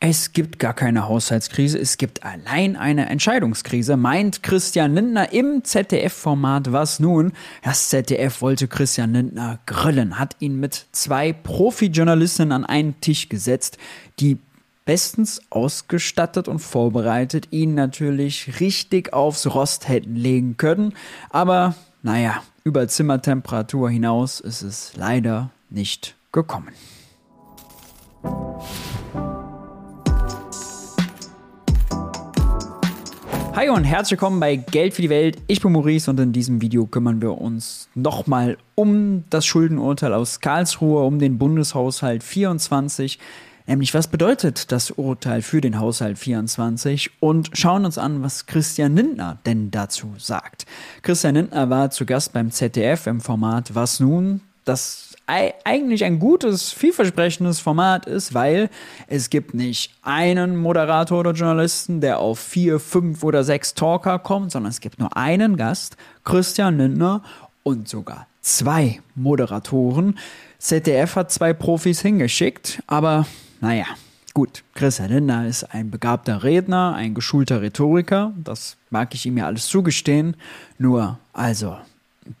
Es gibt gar keine Haushaltskrise, es gibt allein eine Entscheidungskrise, meint Christian Lindner im ZDF-Format Was nun? Das ZDF wollte Christian Lindner grillen, hat ihn mit zwei Profi-Journalistinnen an einen Tisch gesetzt, die bestens ausgestattet und vorbereitet ihn natürlich richtig aufs Rost hätten legen können, aber naja, über Zimmertemperatur hinaus ist es leider nicht gekommen. Hi und herzlich willkommen bei Geld für die Welt. Ich bin Maurice und in diesem Video kümmern wir uns nochmal um das Schuldenurteil aus Karlsruhe, um den Bundeshaushalt 24. Nämlich, was bedeutet das Urteil für den Haushalt 24? Und schauen uns an, was Christian Lindner denn dazu sagt. Christian Lindner war zu Gast beim ZDF im Format Was nun? Das eigentlich ein gutes, vielversprechendes Format ist, weil es gibt nicht einen Moderator oder Journalisten, der auf vier, fünf oder sechs Talker kommt, sondern es gibt nur einen Gast, Christian Lindner und sogar zwei Moderatoren. ZDF hat zwei Profis hingeschickt, aber naja, gut. Christian Lindner ist ein begabter Redner, ein geschulter Rhetoriker, das mag ich ihm ja alles zugestehen. Nur, also,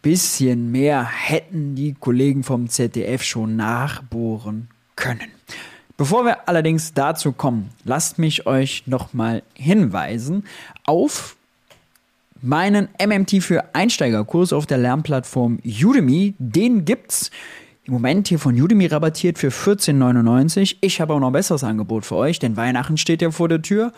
bisschen mehr hätten die Kollegen vom ZDF schon nachbohren können. Bevor wir allerdings dazu kommen, lasst mich euch nochmal hinweisen auf meinen MMT für Einsteigerkurs auf der Lernplattform Udemy. Den gibt's im Moment hier von Udemy rabattiert für 14,99. Ich habe auch noch ein besseres Angebot für euch, denn Weihnachten steht ja vor der Tür.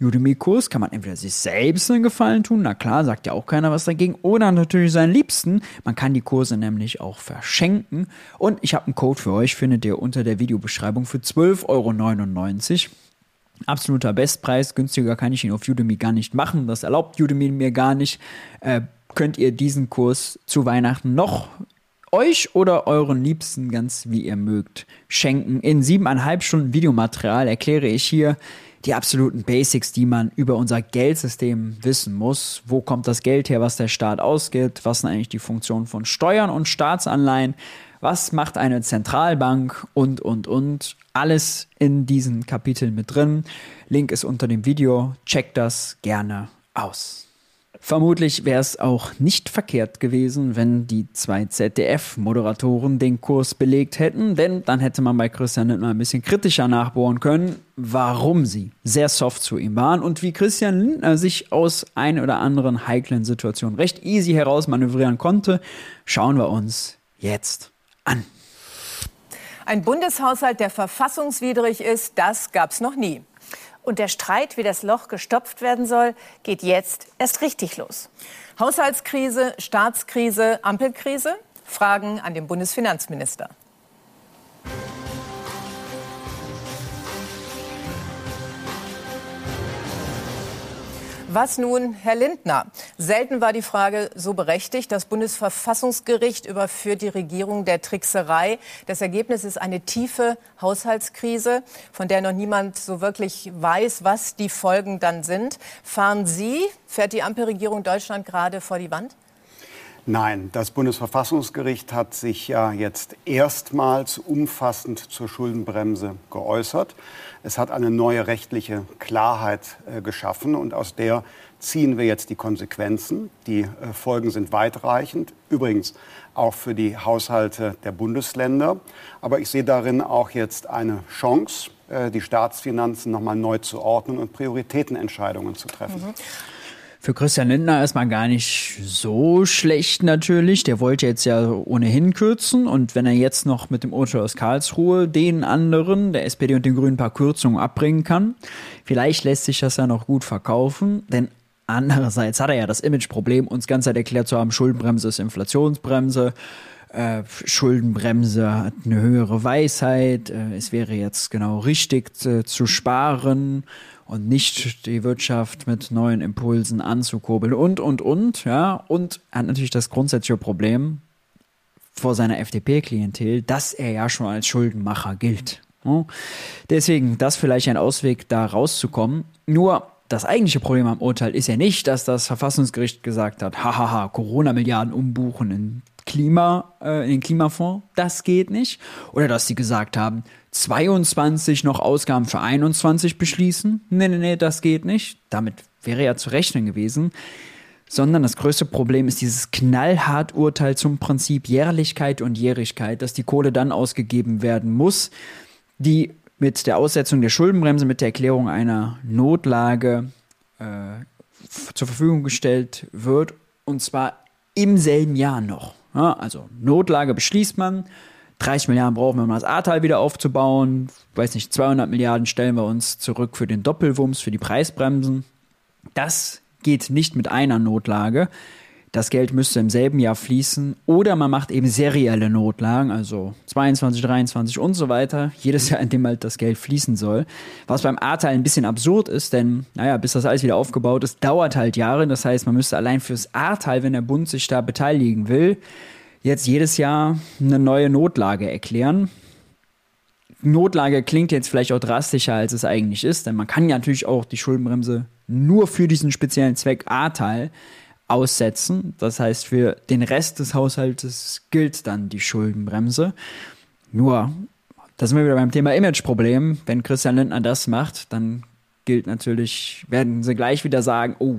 Udemy-Kurs kann man entweder sich selbst einen Gefallen tun, na klar, sagt ja auch keiner was dagegen, oder natürlich seinen Liebsten. Man kann die Kurse nämlich auch verschenken. Und ich habe einen Code für euch, findet ihr unter der Videobeschreibung für 12,99 Euro. Absoluter Bestpreis, günstiger kann ich ihn auf Udemy gar nicht machen, das erlaubt Udemy mir gar nicht. Äh, könnt ihr diesen Kurs zu Weihnachten noch euch oder euren Liebsten ganz wie ihr mögt schenken. In siebeneinhalb Stunden Videomaterial erkläre ich hier die absoluten Basics, die man über unser Geldsystem wissen muss. Wo kommt das Geld her, was der Staat ausgibt? Was sind eigentlich die Funktionen von Steuern und Staatsanleihen? Was macht eine Zentralbank? Und, und, und. Alles in diesen Kapiteln mit drin. Link ist unter dem Video. Checkt das gerne aus. Vermutlich wäre es auch nicht verkehrt gewesen, wenn die zwei ZDF-Moderatoren den Kurs belegt hätten, denn dann hätte man bei Christian Lindner ein bisschen kritischer nachbohren können, warum sie sehr soft zu ihm waren und wie Christian Lindner sich aus ein oder anderen heiklen Situationen recht easy herausmanövrieren konnte, schauen wir uns jetzt an. Ein Bundeshaushalt, der verfassungswidrig ist, das gab es noch nie. Und der Streit, wie das Loch gestopft werden soll, geht jetzt erst richtig los. Haushaltskrise, Staatskrise, Ampelkrise? Fragen an den Bundesfinanzminister. Was nun, Herr Lindner? Selten war die Frage so berechtigt. Das Bundesverfassungsgericht überführt die Regierung der Trickserei. Das Ergebnis ist eine tiefe Haushaltskrise, von der noch niemand so wirklich weiß, was die Folgen dann sind. Fahren Sie, fährt die Ampelregierung Deutschland gerade vor die Wand? Nein, das Bundesverfassungsgericht hat sich ja jetzt erstmals umfassend zur Schuldenbremse geäußert. Es hat eine neue rechtliche Klarheit äh, geschaffen und aus der ziehen wir jetzt die Konsequenzen. Die äh, Folgen sind weitreichend, übrigens auch für die Haushalte der Bundesländer. Aber ich sehe darin auch jetzt eine Chance, äh, die Staatsfinanzen nochmal neu zu ordnen und Prioritätenentscheidungen zu treffen. Mhm. Für Christian Lindner ist man gar nicht so schlecht natürlich. Der wollte jetzt ja ohnehin kürzen. Und wenn er jetzt noch mit dem Urteil aus Karlsruhe den anderen, der SPD und den Grünen, ein paar Kürzungen abbringen kann, vielleicht lässt sich das ja noch gut verkaufen. Denn andererseits hat er ja das Imageproblem, uns ganz Zeit erklärt zu haben, Schuldenbremse ist Inflationsbremse. Äh, Schuldenbremse hat eine höhere Weisheit. Äh, es wäre jetzt genau richtig äh, zu sparen und nicht die Wirtschaft mit neuen Impulsen anzukurbeln und, und, und, ja. Und er hat natürlich das grundsätzliche Problem vor seiner FDP-Klientel, dass er ja schon als Schuldenmacher gilt. Deswegen, das vielleicht ein Ausweg, da rauszukommen. Nur, das eigentliche Problem am Urteil ist ja nicht, dass das Verfassungsgericht gesagt hat, hahaha, Corona-Milliarden umbuchen in Klima, äh, in den Klimafonds, das geht nicht. Oder dass sie gesagt haben, 22 noch Ausgaben für 21 beschließen. Nee, nee, nee, das geht nicht. Damit wäre ja zu rechnen gewesen. Sondern das größte Problem ist dieses knallhart Urteil zum Prinzip Jährlichkeit und Jährigkeit, dass die Kohle dann ausgegeben werden muss, die mit der Aussetzung der Schuldenbremse, mit der Erklärung einer Notlage äh, zur Verfügung gestellt wird. Und zwar im selben Jahr noch. Ja, also Notlage beschließt man, 30 Milliarden brauchen wir, um das Ahrtal wieder aufzubauen. Weiß nicht, 200 Milliarden stellen wir uns zurück für den Doppelwumms, für die Preisbremsen. Das geht nicht mit einer Notlage. Das Geld müsste im selben Jahr fließen. Oder man macht eben serielle Notlagen, also 22, 23 und so weiter. Jedes Jahr, in dem halt das Geld fließen soll. Was beim Ahrtal ein bisschen absurd ist, denn, naja, bis das alles wieder aufgebaut ist, dauert halt Jahre. Das heißt, man müsste allein fürs Ahrtal, wenn der Bund sich da beteiligen will, jetzt jedes Jahr eine neue Notlage erklären. Notlage klingt jetzt vielleicht auch drastischer, als es eigentlich ist, denn man kann ja natürlich auch die Schuldenbremse nur für diesen speziellen Zweck A-Teil aussetzen. Das heißt, für den Rest des Haushaltes gilt dann die Schuldenbremse. Nur, da sind wir wieder beim Thema Imageproblem. Wenn Christian Lindner das macht, dann gilt natürlich, werden sie gleich wieder sagen, oh,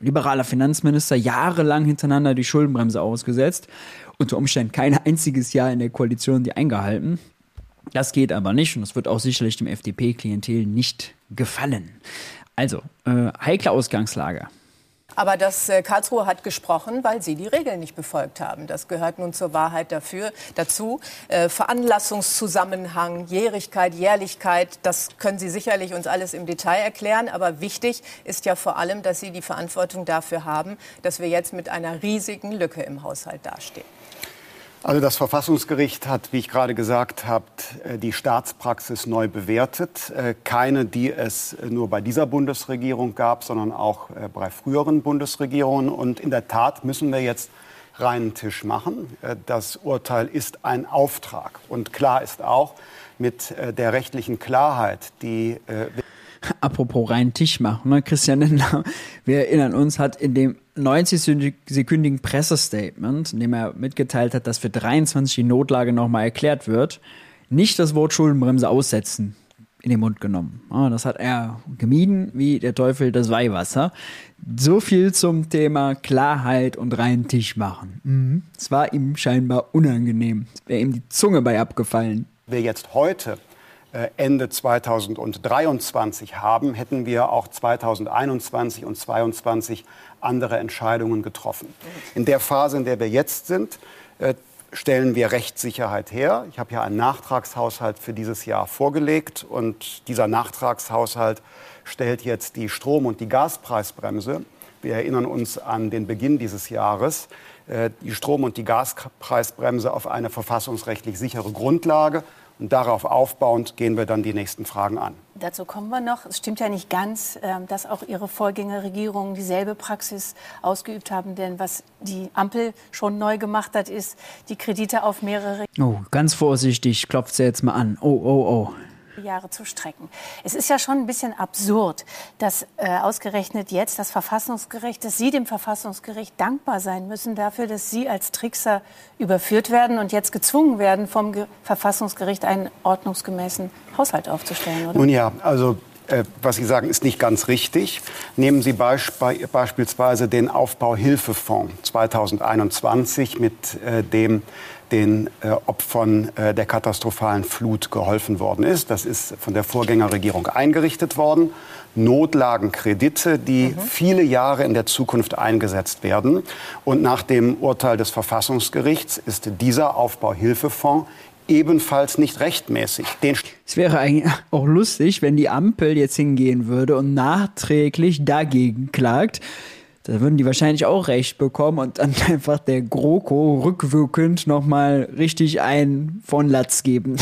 liberaler Finanzminister, jahrelang hintereinander die Schuldenbremse ausgesetzt, unter Umständen kein einziges Jahr in der Koalition die eingehalten. Das geht aber nicht und das wird auch sicherlich dem FDP-Klientel nicht gefallen. Also, äh, heikle Ausgangslage. Aber das äh, Karlsruhe hat gesprochen, weil sie die Regeln nicht befolgt haben. Das gehört nun zur Wahrheit dafür, dazu. Äh, Veranlassungszusammenhang, Jährigkeit, Jährlichkeit, das können Sie sicherlich uns alles im Detail erklären. Aber wichtig ist ja vor allem, dass Sie die Verantwortung dafür haben, dass wir jetzt mit einer riesigen Lücke im Haushalt dastehen. Also das Verfassungsgericht hat, wie ich gerade gesagt habe, äh, die Staatspraxis neu bewertet. Äh, keine, die es nur bei dieser Bundesregierung gab, sondern auch äh, bei früheren Bundesregierungen. Und in der Tat müssen wir jetzt reinen Tisch machen. Das Urteil ist ein Auftrag. Und klar ist auch, mit der rechtlichen Klarheit, die Apropos reinen Tisch machen, ne? Christian Lindner, wir erinnern uns, hat in dem 90-sekündigen Pressestatement, in dem er mitgeteilt hat, dass für 23 die Notlage nochmal erklärt wird, nicht das Wort Schuldenbremse aussetzen in den Mund genommen. Das hat er gemieden wie der Teufel das Weihwasser. So viel zum Thema Klarheit und reinen Tisch machen. Es war ihm scheinbar unangenehm. Es wäre ihm die Zunge bei abgefallen. Wer jetzt heute Ende 2023 haben, hätten wir auch 2021 und 2022 andere Entscheidungen getroffen. In der Phase, in der wir jetzt sind, äh, stellen wir Rechtssicherheit her. Ich habe ja einen Nachtragshaushalt für dieses Jahr vorgelegt und dieser Nachtragshaushalt stellt jetzt die Strom- und die Gaspreisbremse. Wir erinnern uns an den Beginn dieses Jahres äh, die Strom- und die Gaspreisbremse auf eine verfassungsrechtlich sichere Grundlage und darauf aufbauend gehen wir dann die nächsten Fragen an. Dazu kommen wir noch. Es stimmt ja nicht ganz, ähm, dass auch Ihre Vorgängerregierungen dieselbe Praxis ausgeübt haben. Denn was die Ampel schon neu gemacht hat, ist die Kredite auf mehrere. Oh, ganz vorsichtig, klopft sie jetzt mal an. Oh, oh, oh. Jahre zu strecken. Es ist ja schon ein bisschen absurd, dass äh, ausgerechnet jetzt das Verfassungsgericht, dass Sie dem Verfassungsgericht dankbar sein müssen dafür, dass Sie als Trickser überführt werden und jetzt gezwungen werden, vom Ge Verfassungsgericht einen ordnungsgemäßen Haushalt aufzustellen, oder? Nun ja, also äh, was Sie sagen, ist nicht ganz richtig. Nehmen Sie beisp beispielsweise den Aufbauhilfefonds 2021, mit äh, dem den äh, Opfern äh, der katastrophalen Flut geholfen worden ist. Das ist von der Vorgängerregierung eingerichtet worden. Notlagenkredite, die mhm. viele Jahre in der Zukunft eingesetzt werden. Und nach dem Urteil des Verfassungsgerichts ist dieser Aufbauhilfefonds ebenfalls nicht rechtmäßig. Den es wäre eigentlich auch lustig, wenn die Ampel jetzt hingehen würde und nachträglich dagegen klagt. Da würden die wahrscheinlich auch recht bekommen und dann einfach der GroKo rückwirkend nochmal richtig ein von Latz geben.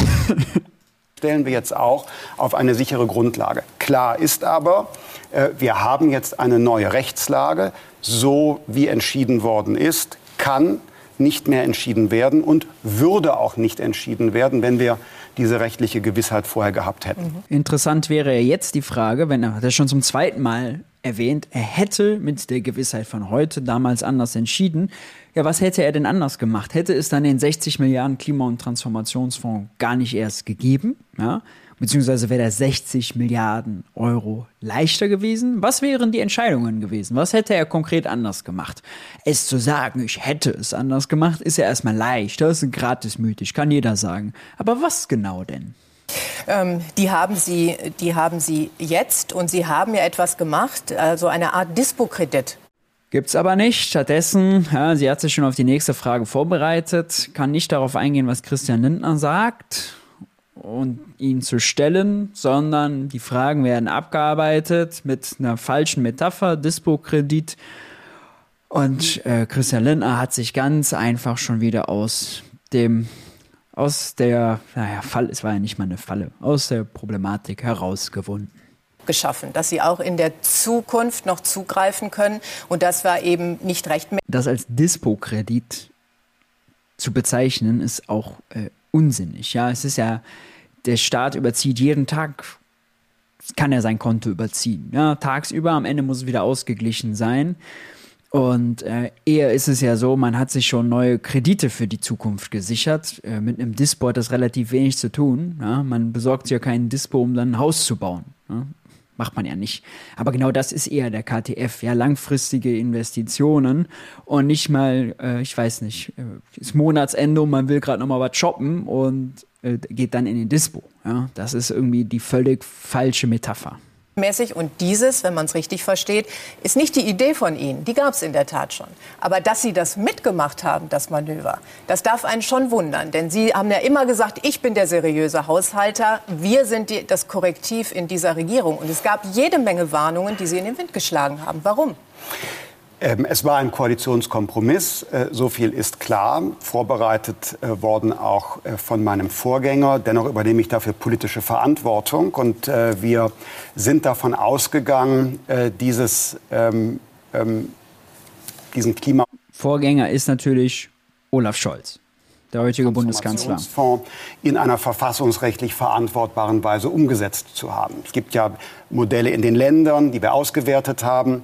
Stellen wir jetzt auch auf eine sichere Grundlage. Klar ist aber, äh, wir haben jetzt eine neue Rechtslage. So wie entschieden worden ist, kann nicht mehr entschieden werden und würde auch nicht entschieden werden, wenn wir diese rechtliche Gewissheit vorher gehabt hätten. Mhm. Interessant wäre jetzt die Frage, wenn er das schon zum zweiten Mal erwähnt, er hätte mit der Gewissheit von heute damals anders entschieden. Ja, was hätte er denn anders gemacht? Hätte es dann den 60 Milliarden Klima- und Transformationsfonds gar nicht erst gegeben? Ja? Beziehungsweise wäre der 60 Milliarden Euro leichter gewesen? Was wären die Entscheidungen gewesen? Was hätte er konkret anders gemacht? Es zu sagen, ich hätte es anders gemacht, ist ja erstmal leicht. Das ist gratismütig, kann jeder sagen. Aber was genau denn? Ähm, die, haben sie, die haben sie jetzt und sie haben ja etwas gemacht, also eine Art Dispo-Kredit. Gibt's aber nicht. Stattdessen, ja, sie hat sich schon auf die nächste Frage vorbereitet, kann nicht darauf eingehen, was Christian Lindner sagt und ihn zu stellen, sondern die Fragen werden abgearbeitet mit einer falschen Metapher, Dispo-Kredit. Und äh, Christian Lindner hat sich ganz einfach schon wieder aus dem, aus der, naja, Fall, es war ja nicht mal eine Falle, aus der Problematik herausgewunden geschaffen, dass sie auch in der Zukunft noch zugreifen können. Und das war eben nicht recht mehr. Das als Dispo-Kredit zu bezeichnen, ist auch äh, unsinnig. Ja, es ist ja, der Staat überzieht jeden Tag, kann er sein Konto überziehen. Ja, tagsüber, am Ende muss es wieder ausgeglichen sein. Und äh, eher ist es ja so, man hat sich schon neue Kredite für die Zukunft gesichert. Äh, mit einem Dispo hat das relativ wenig zu tun. Ja? Man besorgt sich ja keinen Dispo, um dann ein Haus zu bauen. Ja? Macht man ja nicht. Aber genau das ist eher der KTF, ja, langfristige Investitionen und nicht mal, äh, ich weiß nicht, äh, ist Monatsende und man will gerade nochmal was shoppen und äh, geht dann in den Dispo. Ja, das ist irgendwie die völlig falsche Metapher mäßig. Und dieses, wenn man es richtig versteht, ist nicht die Idee von Ihnen. Die gab es in der Tat schon. Aber dass Sie das mitgemacht haben, das Manöver, das darf einen schon wundern. Denn Sie haben ja immer gesagt, ich bin der seriöse Haushalter, wir sind die, das Korrektiv in dieser Regierung. Und es gab jede Menge Warnungen, die Sie in den Wind geschlagen haben. Warum? Ähm, es war ein Koalitionskompromiss, äh, so viel ist klar, vorbereitet äh, worden auch äh, von meinem Vorgänger. Dennoch übernehme ich dafür politische Verantwortung und wir sind davon ausgegangen, dieses, ähm, ähm, diesen Klima... Vorgänger ist natürlich Olaf Scholz der heutige Bundeskanzler. in einer verfassungsrechtlich verantwortbaren Weise umgesetzt zu haben. Es gibt ja Modelle in den Ländern, die wir ausgewertet haben.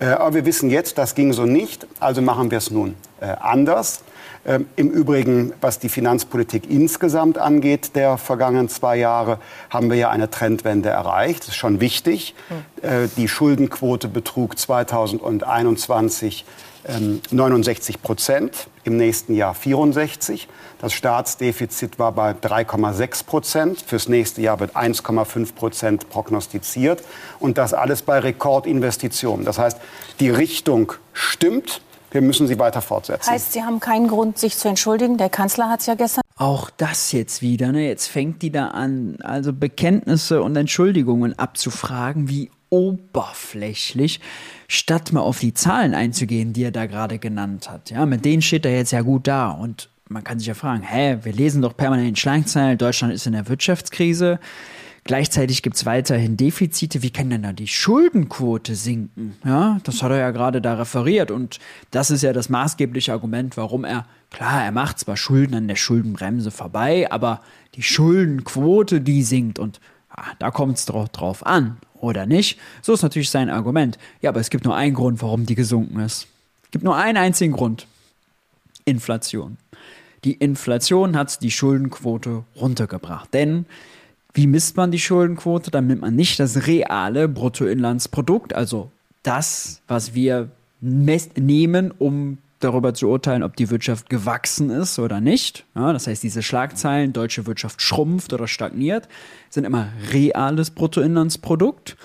Äh, aber wir wissen jetzt, das ging so nicht, also machen wir es nun äh, anders. Ähm, Im Übrigen, was die Finanzpolitik insgesamt angeht, der vergangenen zwei Jahre, haben wir ja eine Trendwende erreicht. Das ist schon wichtig. Hm. Die Schuldenquote betrug 2021 69 ähm, Prozent, im nächsten Jahr 64. Das Staatsdefizit war bei 3,6 Prozent. Fürs nächste Jahr wird 1,5 Prozent prognostiziert. Und das alles bei Rekordinvestitionen. Das heißt, die Richtung stimmt. Wir müssen sie weiter fortsetzen. Heißt, Sie haben keinen Grund, sich zu entschuldigen. Der Kanzler hat es ja gestern. Auch das jetzt wieder, ne? Jetzt fängt die da an, also Bekenntnisse und Entschuldigungen abzufragen, wie oberflächlich, statt mal auf die Zahlen einzugehen, die er da gerade genannt hat. Ja, mit denen steht er jetzt ja gut da. Und man kann sich ja fragen, hä, wir lesen doch permanent Schlagzeilen, Deutschland ist in der Wirtschaftskrise. Gleichzeitig gibt es weiterhin Defizite. Wie kann denn da die Schuldenquote sinken? Ja, das hat er ja gerade da referiert. Und das ist ja das maßgebliche Argument, warum er, klar, er macht zwar Schulden an der Schuldenbremse vorbei, aber die Schuldenquote, die sinkt. Und ah, da kommt es drauf an, oder nicht? So ist natürlich sein Argument. Ja, aber es gibt nur einen Grund, warum die gesunken ist. Es gibt nur einen einzigen Grund. Inflation. Die Inflation hat die Schuldenquote runtergebracht. Denn wie misst man die Schuldenquote? Nimmt man nicht das reale Bruttoinlandsprodukt, also das, was wir nehmen, um darüber zu urteilen, ob die Wirtschaft gewachsen ist oder nicht. Ja, das heißt, diese Schlagzeilen, deutsche Wirtschaft schrumpft oder stagniert, sind immer reales Bruttoinlandsprodukt.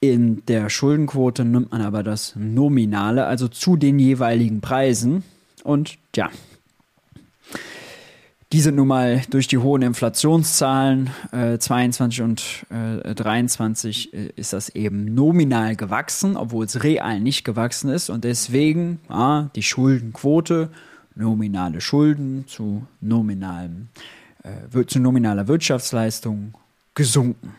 In der Schuldenquote nimmt man aber das Nominale, also zu den jeweiligen Preisen. Und ja, die sind nun mal durch die hohen Inflationszahlen äh, 22 und äh, 23 äh, ist das eben nominal gewachsen, obwohl es real nicht gewachsen ist. Und deswegen ah, die Schuldenquote, nominale Schulden zu, nominalem, äh, zu nominaler Wirtschaftsleistung gesunken,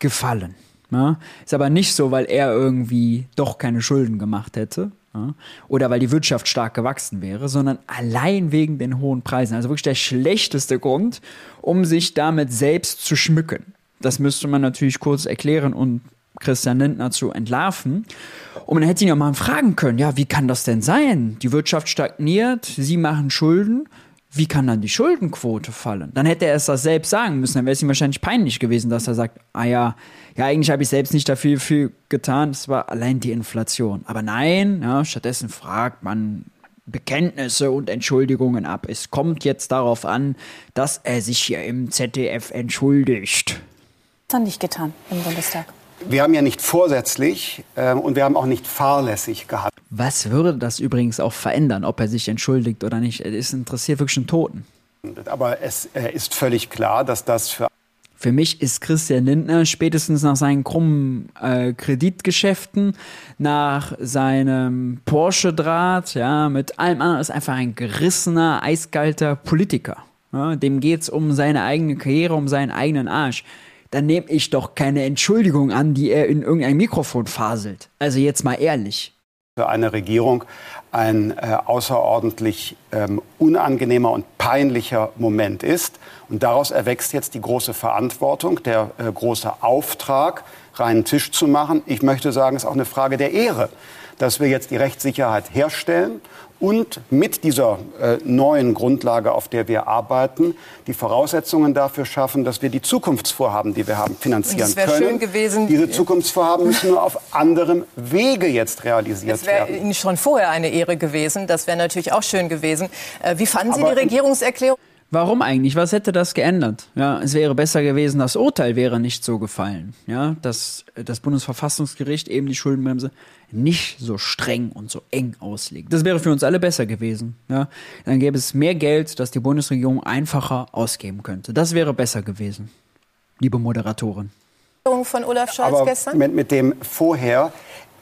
gefallen. Ja? Ist aber nicht so, weil er irgendwie doch keine Schulden gemacht hätte, ja, oder weil die Wirtschaft stark gewachsen wäre, sondern allein wegen den hohen Preisen. Also wirklich der schlechteste Grund, um sich damit selbst zu schmücken. Das müsste man natürlich kurz erklären und Christian Lindner zu entlarven. Und man hätte ihn ja mal fragen können, ja, wie kann das denn sein? Die Wirtschaft stagniert, Sie machen Schulden. Wie kann dann die Schuldenquote fallen? Dann hätte er es das selbst sagen müssen. Dann wäre es ihm wahrscheinlich peinlich gewesen, dass er sagt, ah ja, ja, eigentlich habe ich selbst nicht dafür viel getan. Es war allein die Inflation. Aber nein, ja, stattdessen fragt man Bekenntnisse und Entschuldigungen ab. Es kommt jetzt darauf an, dass er sich hier im ZDF entschuldigt. Das hat nicht getan im Bundestag. Wir haben ja nicht vorsätzlich äh, und wir haben auch nicht fahrlässig gehandelt. Was würde das übrigens auch verändern, ob er sich entschuldigt oder nicht? Es interessiert wirklich einen Toten. Aber es äh, ist völlig klar, dass das für für mich ist Christian Lindner spätestens nach seinen krummen äh, Kreditgeschäften, nach seinem Porsche-Draht, ja, mit allem anderen, ist einfach ein gerissener, eiskalter Politiker. Ja, dem geht's um seine eigene Karriere, um seinen eigenen Arsch. Dann nehme ich doch keine Entschuldigung an, die er in irgendein Mikrofon faselt. Also jetzt mal ehrlich für eine Regierung ein äh, außerordentlich ähm, unangenehmer und peinlicher Moment ist. Und daraus erwächst jetzt die große Verantwortung, der äh, große Auftrag, reinen Tisch zu machen. Ich möchte sagen, es ist auch eine Frage der Ehre, dass wir jetzt die Rechtssicherheit herstellen und mit dieser äh, neuen Grundlage, auf der wir arbeiten, die Voraussetzungen dafür schaffen, dass wir die Zukunftsvorhaben, die wir haben, finanzieren können. Schön gewesen. Diese Zukunftsvorhaben müssen nur auf anderem Wege jetzt realisiert es werden. Es wäre Ihnen schon vorher eine Ehre gewesen. Das wäre natürlich auch schön gewesen. Äh, wie fanden Sie Aber die Regierungserklärung? Warum eigentlich? Was hätte das geändert? Ja, es wäre besser gewesen, das Urteil wäre nicht so gefallen. Ja, dass das Bundesverfassungsgericht eben die Schuldenbremse nicht so streng und so eng auslegt. Das wäre für uns alle besser gewesen. Ja, dann gäbe es mehr Geld, das die Bundesregierung einfacher ausgeben könnte. Das wäre besser gewesen, liebe Moderatorin. Von Olaf Scholz Aber gestern? Mit, mit dem vorher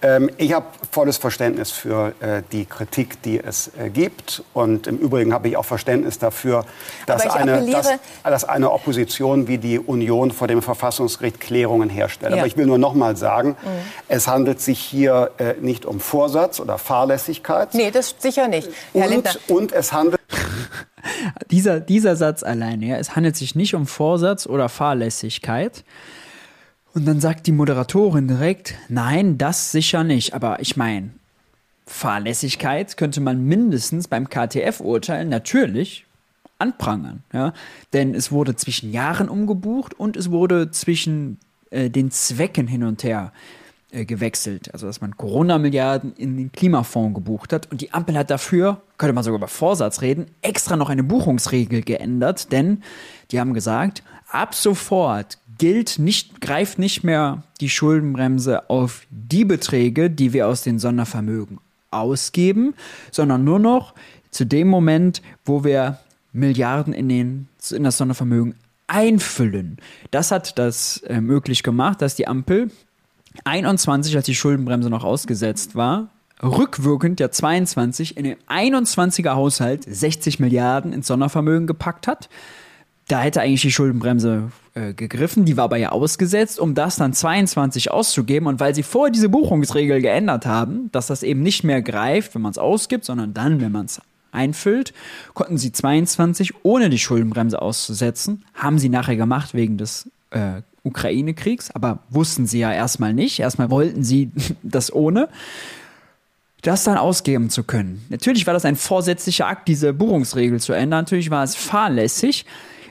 ähm, ich habe volles Verständnis für äh, die Kritik, die es äh, gibt. Und im Übrigen habe ich auch Verständnis dafür, dass eine, dass, dass eine, Opposition wie die Union vor dem Verfassungsgericht Klärungen herstellt. Ja. Aber ich will nur noch mal sagen, mhm. es handelt sich hier äh, nicht um Vorsatz oder Fahrlässigkeit. Nee, das sicher nicht. Herr und, und es handelt dieser, dieser Satz alleine, ja, es handelt sich nicht um Vorsatz oder Fahrlässigkeit, und dann sagt die Moderatorin direkt, nein, das sicher nicht. Aber ich meine, Fahrlässigkeit könnte man mindestens beim KTF-Urteil natürlich anprangern. Ja? Denn es wurde zwischen Jahren umgebucht und es wurde zwischen äh, den Zwecken hin und her äh, gewechselt. Also dass man Corona-Milliarden in den Klimafonds gebucht hat. Und die Ampel hat dafür, könnte man sogar über Vorsatz reden, extra noch eine Buchungsregel geändert. Denn die haben gesagt, ab sofort gilt nicht, greift nicht mehr die Schuldenbremse auf die Beträge, die wir aus den Sondervermögen ausgeben, sondern nur noch zu dem Moment, wo wir Milliarden in, den, in das Sondervermögen einfüllen. Das hat das äh, möglich gemacht, dass die Ampel 21, als die Schuldenbremse noch ausgesetzt war, rückwirkend der 22 in den 21er Haushalt 60 Milliarden ins Sondervermögen gepackt hat. Da hätte eigentlich die Schuldenbremse äh, gegriffen, die war aber ja ausgesetzt, um das dann 22 auszugeben. Und weil sie vorher diese Buchungsregel geändert haben, dass das eben nicht mehr greift, wenn man es ausgibt, sondern dann, wenn man es einfüllt, konnten sie 22 ohne die Schuldenbremse auszusetzen. Haben sie nachher gemacht wegen des äh, Ukraine-Kriegs, aber wussten sie ja erstmal nicht. Erstmal wollten sie das ohne das dann ausgeben zu können. Natürlich war das ein vorsätzlicher Akt, diese Buchungsregel zu ändern. Natürlich war es fahrlässig.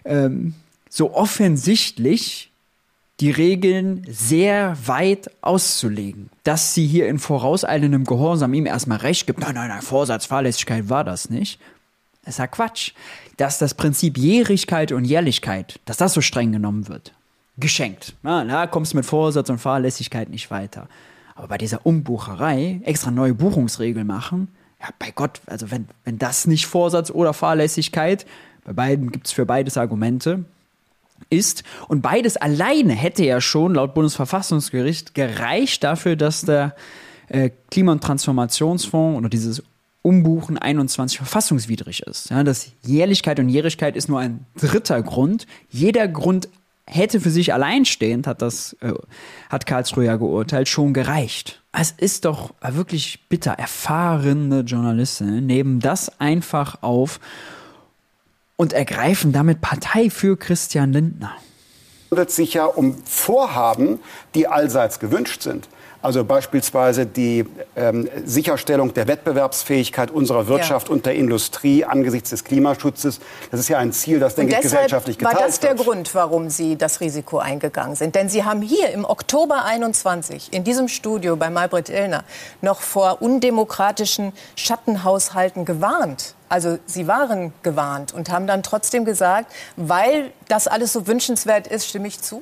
Ähm, so offensichtlich die Regeln sehr weit auszulegen. Dass sie hier in vorauseilendem Gehorsam ihm erstmal recht gibt, nein, nein, nein, Vorsatz, Fahrlässigkeit war das nicht. Das ist ja Quatsch. Dass das Prinzip Jährigkeit und Jährlichkeit, dass das so streng genommen wird. Geschenkt. Na, da kommst du mit Vorsatz und Fahrlässigkeit nicht weiter. Aber bei dieser Umbucherei extra neue Buchungsregeln machen, ja, bei Gott, also wenn, wenn das nicht Vorsatz oder Fahrlässigkeit, bei beiden gibt es für beides Argumente, ist. Und beides alleine hätte ja schon laut Bundesverfassungsgericht gereicht dafür, dass der äh, Klima- und Transformationsfonds oder dieses Umbuchen 21 verfassungswidrig ist. Ja, das Jährlichkeit und Jährigkeit ist nur ein dritter Grund. Jeder Grund hätte für sich alleinstehend, hat das, äh, hat Karlsruhe ja geurteilt, schon gereicht. Es ist doch wirklich bitter. Erfahrene Journalisten nehmen das einfach auf und ergreifen damit Partei für Christian Lindner. handelt sich ja um Vorhaben, die allseits gewünscht sind. Also beispielsweise die ähm, Sicherstellung der Wettbewerbsfähigkeit unserer Wirtschaft ja. und der Industrie angesichts des Klimaschutzes. Das ist ja ein Ziel, das, denke ich, gesellschaftlich geteilt wird. War das der wird. Grund, warum Sie das Risiko eingegangen sind? Denn Sie haben hier im Oktober 21 in diesem Studio bei Maybrit Illner noch vor undemokratischen Schattenhaushalten gewarnt. Also sie waren gewarnt und haben dann trotzdem gesagt, weil das alles so wünschenswert ist, stimme ich zu?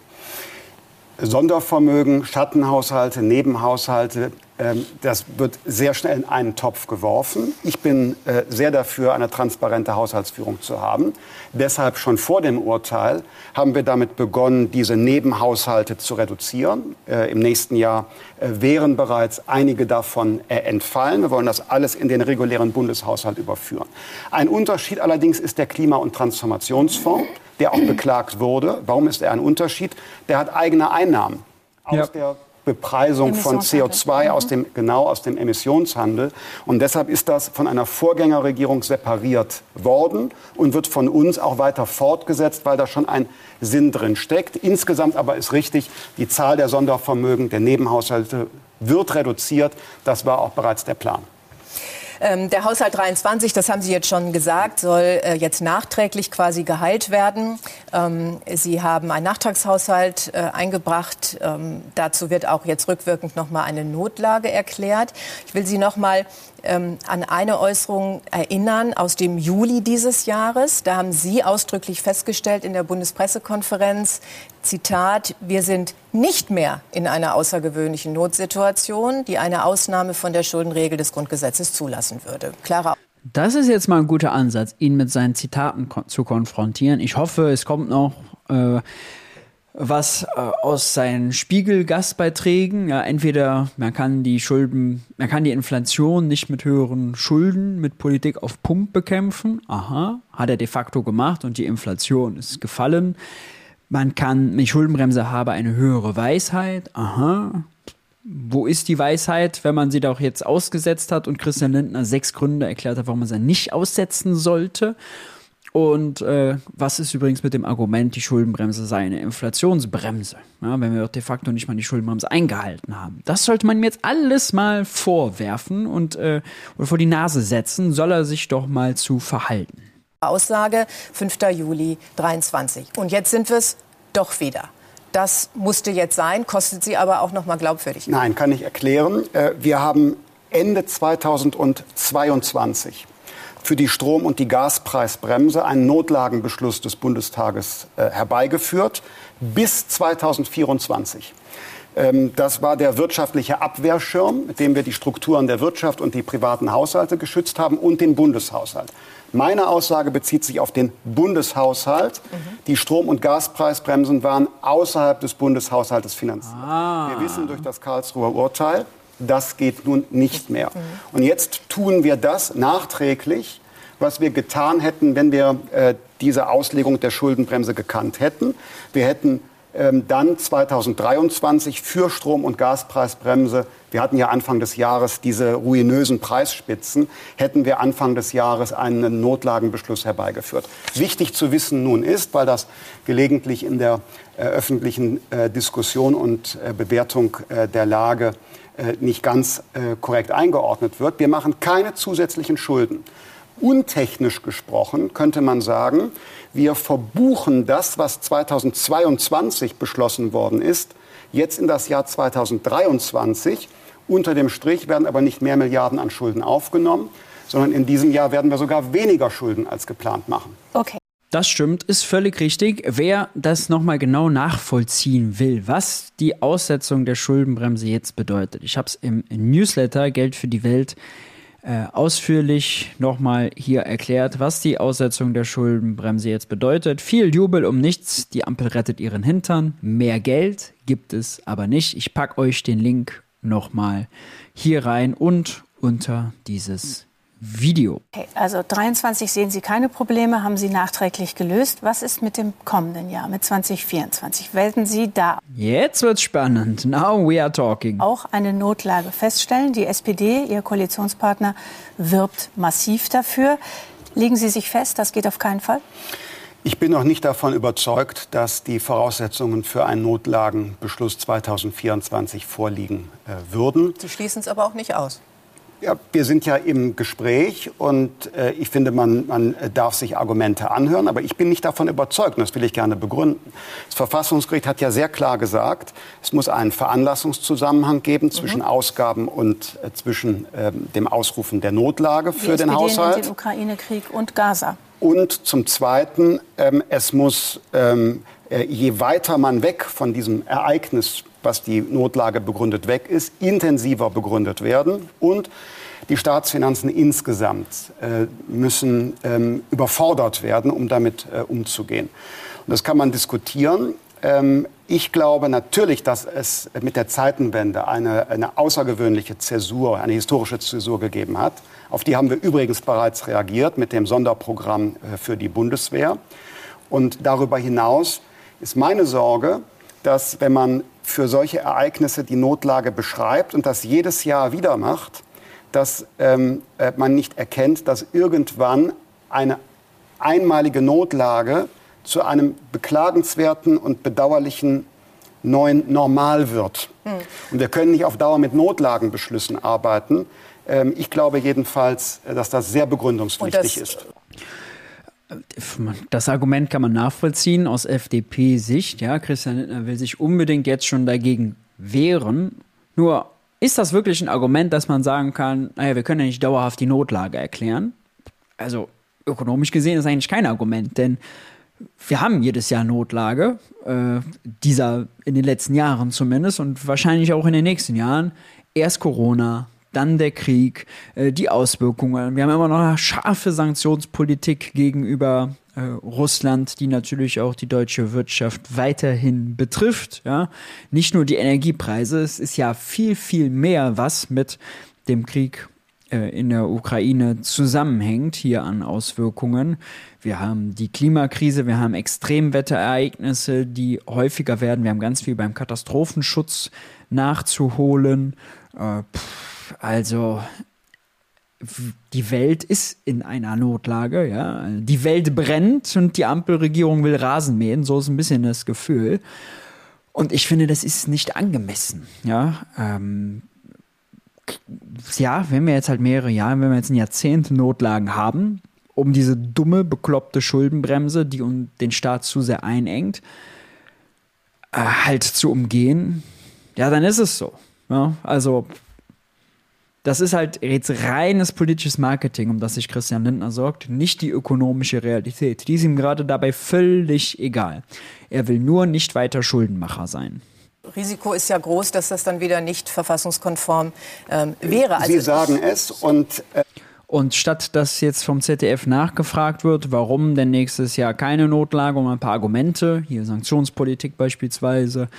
Sondervermögen, Schattenhaushalte, Nebenhaushalte, das wird sehr schnell in einen Topf geworfen. Ich bin äh, sehr dafür, eine transparente Haushaltsführung zu haben. Deshalb schon vor dem Urteil haben wir damit begonnen, diese Nebenhaushalte zu reduzieren. Äh, Im nächsten Jahr äh, wären bereits einige davon entfallen. Wir wollen das alles in den regulären Bundeshaushalt überführen. Ein Unterschied allerdings ist der Klima- und Transformationsfonds, der auch beklagt wurde. Warum ist er ein Unterschied? Der hat eigene Einnahmen aus ja. der Bepreisung von CO2 aus mhm. dem, genau aus dem Emissionshandel. Und deshalb ist das von einer Vorgängerregierung separiert worden und wird von uns auch weiter fortgesetzt, weil da schon ein Sinn drin steckt. Insgesamt aber ist richtig, die Zahl der Sondervermögen, der Nebenhaushalte wird reduziert. Das war auch bereits der Plan. Ähm, der Haushalt 23, das haben Sie jetzt schon gesagt, soll äh, jetzt nachträglich quasi geheilt werden. Ähm, Sie haben einen Nachtragshaushalt äh, eingebracht. Ähm, dazu wird auch jetzt rückwirkend noch mal eine Notlage erklärt. Ich will Sie noch mal ähm, an eine Äußerung erinnern aus dem Juli dieses Jahres. Da haben Sie ausdrücklich festgestellt in der Bundespressekonferenz, Zitat, wir sind nicht mehr in einer außergewöhnlichen Notsituation, die eine Ausnahme von der Schuldenregel des Grundgesetzes zulassen würde. Klarer das ist jetzt mal ein guter Ansatz, ihn mit seinen Zitaten kon zu konfrontieren. Ich hoffe, es kommt noch äh, was äh, aus seinen Spiegelgastbeiträgen. Ja, entweder man kann die Schulden, man kann die Inflation nicht mit höheren Schulden, mit Politik auf Pump bekämpfen. Aha, hat er de facto gemacht und die Inflation ist gefallen. Man kann, mit Schuldenbremse habe eine höhere Weisheit. Aha. Wo ist die Weisheit, wenn man sie doch jetzt ausgesetzt hat und Christian Lindner sechs Gründe erklärt hat, warum man sie nicht aussetzen sollte? Und äh, was ist übrigens mit dem Argument, die Schuldenbremse sei eine Inflationsbremse, ja, wenn wir de facto nicht mal die Schuldenbremse eingehalten haben? Das sollte man ihm jetzt alles mal vorwerfen und äh, oder vor die Nase setzen, soll er sich doch mal zu verhalten. Aussage 5. Juli 23. Und jetzt sind wir es doch wieder. Das musste jetzt sein, kostet sie aber auch noch mal glaubwürdig. Nein, kann ich erklären. Äh, wir haben Ende 2022 für die Strom- und die Gaspreisbremse einen Notlagenbeschluss des Bundestages äh, herbeigeführt bis 2024. Ähm, das war der wirtschaftliche Abwehrschirm, mit dem wir die Strukturen der Wirtschaft und die privaten Haushalte geschützt haben und den Bundeshaushalt. Meine Aussage bezieht sich auf den Bundeshaushalt. Mhm. Die Strom- und Gaspreisbremsen waren außerhalb des Bundeshaushaltes finanziert. Ah. Wir wissen durch das Karlsruher Urteil, das geht nun nicht mehr. Mhm. Und jetzt tun wir das nachträglich, was wir getan hätten, wenn wir äh, diese Auslegung der Schuldenbremse gekannt hätten. Wir hätten ähm, dann 2023 für Strom- und Gaspreisbremse, wir hatten ja Anfang des Jahres diese ruinösen Preisspitzen, hätten wir Anfang des Jahres einen Notlagenbeschluss herbeigeführt. Wichtig zu wissen nun ist, weil das gelegentlich in der äh, öffentlichen äh, Diskussion und äh, Bewertung äh, der Lage nicht ganz äh, korrekt eingeordnet wird, wir machen keine zusätzlichen Schulden. Untechnisch gesprochen könnte man sagen, wir verbuchen das, was 2022 beschlossen worden ist, jetzt in das Jahr 2023. Unter dem Strich werden aber nicht mehr Milliarden an Schulden aufgenommen, sondern in diesem Jahr werden wir sogar weniger Schulden als geplant machen. Okay. Das stimmt, ist völlig richtig. Wer das nochmal genau nachvollziehen will, was die Aussetzung der Schuldenbremse jetzt bedeutet, ich habe es im Newsletter Geld für die Welt äh, ausführlich nochmal hier erklärt, was die Aussetzung der Schuldenbremse jetzt bedeutet. Viel Jubel um nichts, die Ampel rettet ihren Hintern. Mehr Geld gibt es aber nicht. Ich packe euch den Link nochmal hier rein und unter dieses Video. Okay, also 23 sehen Sie keine Probleme, haben Sie nachträglich gelöst. Was ist mit dem kommenden Jahr, mit 2024? Welten Sie da? Jetzt wird's spannend. Now we are talking. Auch eine Notlage feststellen. Die SPD, Ihr Koalitionspartner, wirbt massiv dafür. Legen Sie sich fest, das geht auf keinen Fall? Ich bin noch nicht davon überzeugt, dass die Voraussetzungen für einen Notlagenbeschluss 2024 vorliegen äh, würden. Sie schließen es aber auch nicht aus. Ja, wir sind ja im Gespräch und äh, ich finde, man, man darf sich Argumente anhören, aber ich bin nicht davon überzeugt und das will ich gerne begründen. Das Verfassungsgericht hat ja sehr klar gesagt, es muss einen Veranlassungszusammenhang geben zwischen mhm. Ausgaben und äh, zwischen äh, dem Ausrufen der Notlage für den Haushalt. Den Ukraine-Krieg und Gaza. Und zum Zweiten, ähm, es muss, ähm, äh, je weiter man weg von diesem Ereignis was die Notlage begründet weg ist, intensiver begründet werden. Und die Staatsfinanzen insgesamt äh, müssen ähm, überfordert werden, um damit äh, umzugehen. Und das kann man diskutieren. Ähm, ich glaube natürlich, dass es mit der Zeitenwende eine, eine außergewöhnliche Zäsur, eine historische Zäsur gegeben hat. Auf die haben wir übrigens bereits reagiert mit dem Sonderprogramm äh, für die Bundeswehr. Und darüber hinaus ist meine Sorge, dass wenn man für solche Ereignisse die Notlage beschreibt und das jedes Jahr wieder macht, dass ähm, äh, man nicht erkennt, dass irgendwann eine einmalige Notlage zu einem beklagenswerten und bedauerlichen neuen Normal wird. Hm. Und wir können nicht auf Dauer mit Notlagenbeschlüssen arbeiten. Ähm, ich glaube jedenfalls, äh, dass das sehr begründungspflichtig ist. Das Argument kann man nachvollziehen aus FDP-Sicht. Ja, Christian Lindner will sich unbedingt jetzt schon dagegen wehren. Nur ist das wirklich ein Argument, dass man sagen kann, naja, wir können ja nicht dauerhaft die Notlage erklären? Also ökonomisch gesehen ist eigentlich kein Argument, denn wir haben jedes Jahr Notlage, äh, dieser in den letzten Jahren zumindest und wahrscheinlich auch in den nächsten Jahren. Erst Corona, dann der Krieg, äh, die Auswirkungen. Wir haben immer noch eine scharfe Sanktionspolitik gegenüber äh, Russland, die natürlich auch die deutsche Wirtschaft weiterhin betrifft. Ja? Nicht nur die Energiepreise, es ist ja viel, viel mehr, was mit dem Krieg äh, in der Ukraine zusammenhängt, hier an Auswirkungen. Wir haben die Klimakrise, wir haben Extremwetterereignisse, die häufiger werden. Wir haben ganz viel beim Katastrophenschutz nachzuholen. Äh, pff, also die Welt ist in einer Notlage, ja. Die Welt brennt und die Ampelregierung will Rasen mähen, so ist ein bisschen das Gefühl. Und ich finde, das ist nicht angemessen, ja. Ähm, ja, wenn wir jetzt halt mehrere Jahre, wenn wir jetzt ein Jahrzehnt Notlagen haben, um diese dumme, bekloppte Schuldenbremse, die den Staat zu sehr einengt, äh, halt zu umgehen, ja, dann ist es so. Ja, also das ist halt jetzt reines politisches Marketing, um das sich Christian Lindner sorgt, nicht die ökonomische Realität. Die ist ihm gerade dabei völlig egal. Er will nur nicht weiter Schuldenmacher sein. Risiko ist ja groß, dass das dann wieder nicht verfassungskonform ähm, wäre. Also Sie sagen es und äh und statt dass jetzt vom ZDF nachgefragt wird, warum denn nächstes Jahr keine Notlage, um ein paar Argumente, hier Sanktionspolitik beispielsweise,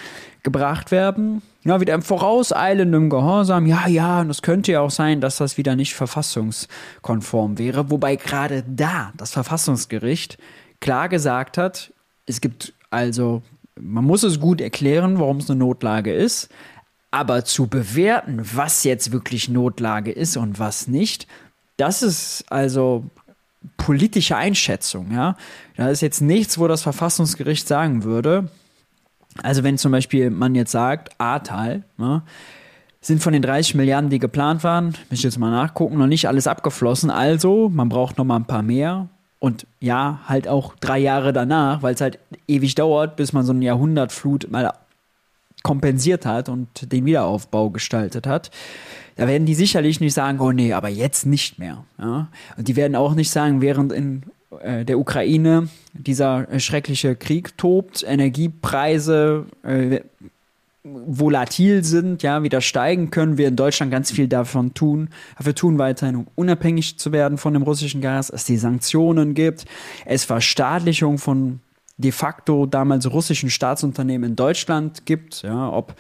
gebracht werden, ja, wieder im vorauseilenden Gehorsam, ja, ja, und es könnte ja auch sein, dass das wieder nicht verfassungskonform wäre, wobei gerade da das Verfassungsgericht klar gesagt hat, es gibt also, man muss es gut erklären, warum es eine Notlage ist, aber zu bewerten, was jetzt wirklich Notlage ist und was nicht, das ist also politische Einschätzung, ja. Da ist jetzt nichts, wo das Verfassungsgericht sagen würde. Also wenn zum Beispiel man jetzt sagt, Ahrtal, ne, sind von den 30 Milliarden, die geplant waren, muss ich jetzt mal nachgucken, noch nicht alles abgeflossen. Also, man braucht noch mal ein paar mehr. Und ja, halt auch drei Jahre danach, weil es halt ewig dauert, bis man so eine Jahrhundertflut mal kompensiert hat und den Wiederaufbau gestaltet hat. Da werden die sicherlich nicht sagen, oh nee, aber jetzt nicht mehr. Ja? Und die werden auch nicht sagen, während in der Ukraine. Dieser äh, schreckliche Krieg tobt, Energiepreise äh, volatil sind, ja, wieder steigen können, wir in Deutschland ganz viel davon tun, dafür tun weiterhin, um unabhängig zu werden von dem russischen Gas, es die Sanktionen gibt, es Verstaatlichung von de facto damals russischen Staatsunternehmen in Deutschland gibt, ja, ob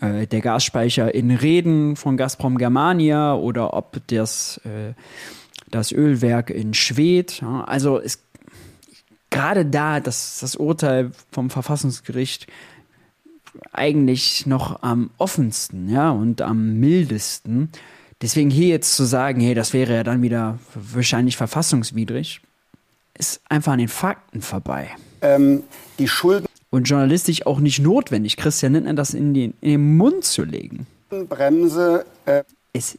äh, der Gasspeicher in Reden von Gazprom Germania oder ob das, äh, das Ölwerk in Schwedt. Ja, also es, gerade da das, das Urteil vom Verfassungsgericht eigentlich noch am offensten ja, und am mildesten. Deswegen hier jetzt zu sagen, hey, das wäre ja dann wieder wahrscheinlich verfassungswidrig, ist einfach an den Fakten vorbei. Ähm, die Schulden und journalistisch auch nicht notwendig, Christian Lindner das in den, in den Mund zu legen. Bremse äh, es